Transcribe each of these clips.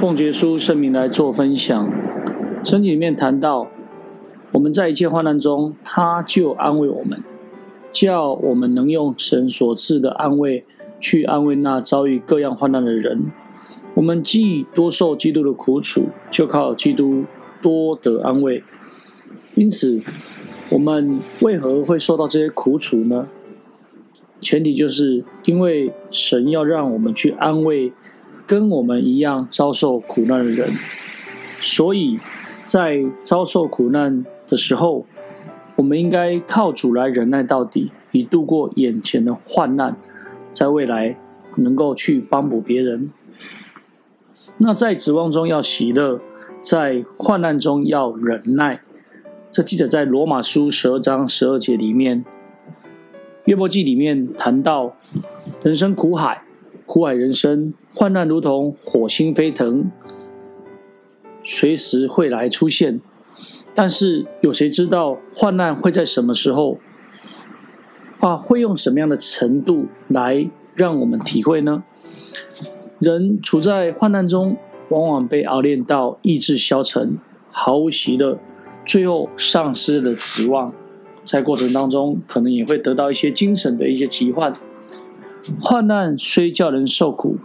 奉耶稣圣名来做分享。圣经里面谈到，我们在一切患难中，他就安慰我们，叫我们能用神所赐的安慰去安慰那遭遇各样患难的人。我们既多受基督的苦楚，就靠基督多得安慰。因此，我们为何会受到这些苦楚呢？前提就是因为神要让我们去安慰跟我们一样遭受苦难的人，所以在遭受苦难的时候，我们应该靠主来忍耐到底，以度过眼前的患难，在未来能够去帮补别人。那在指望中要喜乐，在患难中要忍耐。这记载在罗马书十二章十二节里面。约伯记里面谈到，人生苦海，苦海人生，患难如同火星飞腾，随时会来出现。但是有谁知道患难会在什么时候？啊，会用什么样的程度来让我们体会呢？人处在患难中，往往被熬炼到意志消沉，毫无喜乐，最后丧失了指望。在过程当中，可能也会得到一些精神的一些疾患。患难虽叫人受苦，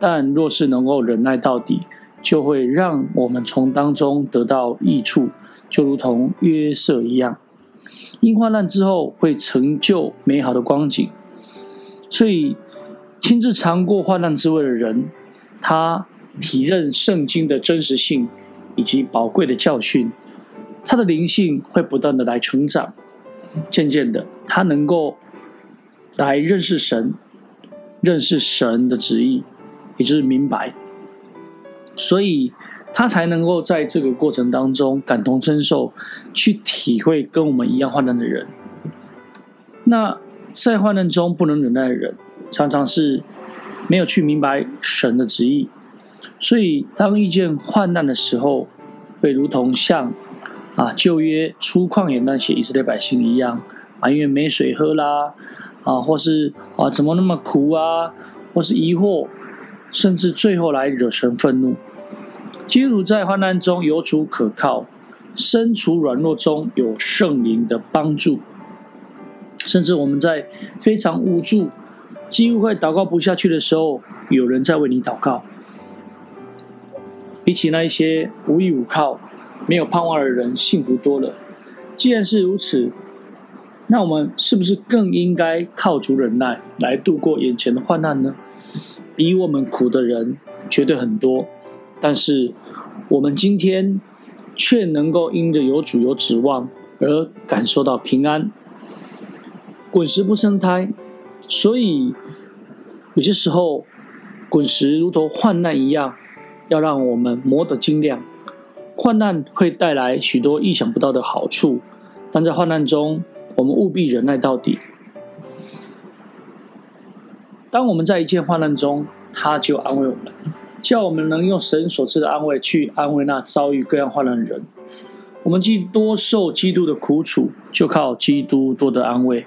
但若是能够忍耐到底，就会让我们从当中得到益处，就如同约瑟一样。因患难之后会成就美好的光景。所以，亲自尝过患难滋味的人，他体认圣经的真实性以及宝贵的教训，他的灵性会不断的来成长。渐渐的，他能够来认识神，认识神的旨意，也就是明白，所以他才能够在这个过程当中感同身受，去体会跟我们一样患难的人。那在患难中不能忍耐的人，常常是没有去明白神的旨意，所以当遇见患难的时候，会如同像。啊，旧约出旷野那些以色列百姓一样，埋怨没水喝啦，啊，或是啊怎么那么苦啊，或是疑惑，甚至最后来惹神愤怒。基督在患难中有主可靠，身处软弱中有圣灵的帮助，甚至我们在非常无助、几乎快祷告不下去的时候，有人在为你祷告。比起那一些无依无靠。没有盼望的人幸福多了。既然是如此，那我们是不是更应该靠主忍耐来度过眼前的患难呢？比我们苦的人绝对很多，但是我们今天却能够因着有主有指望而感受到平安。滚石不生苔，所以有些时候滚石如同患难一样，要让我们磨得精亮。患难会带来许多意想不到的好处，但在患难中，我们务必忍耐到底。当我们在一切患难中，他就安慰我们，叫我们能用神所赐的安慰去安慰那遭遇各样患难的人。我们既多受基督的苦楚，就靠基督多得安慰。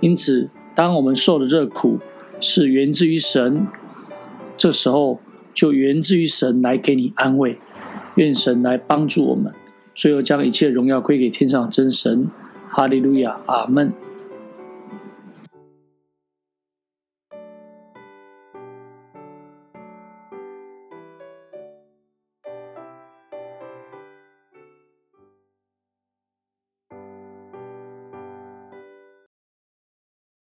因此，当我们受的这苦是源自于神，这时候就源自于神来给你安慰。愿神来帮助我们，最后将一切荣耀归给天上真神。哈利路亚，阿门。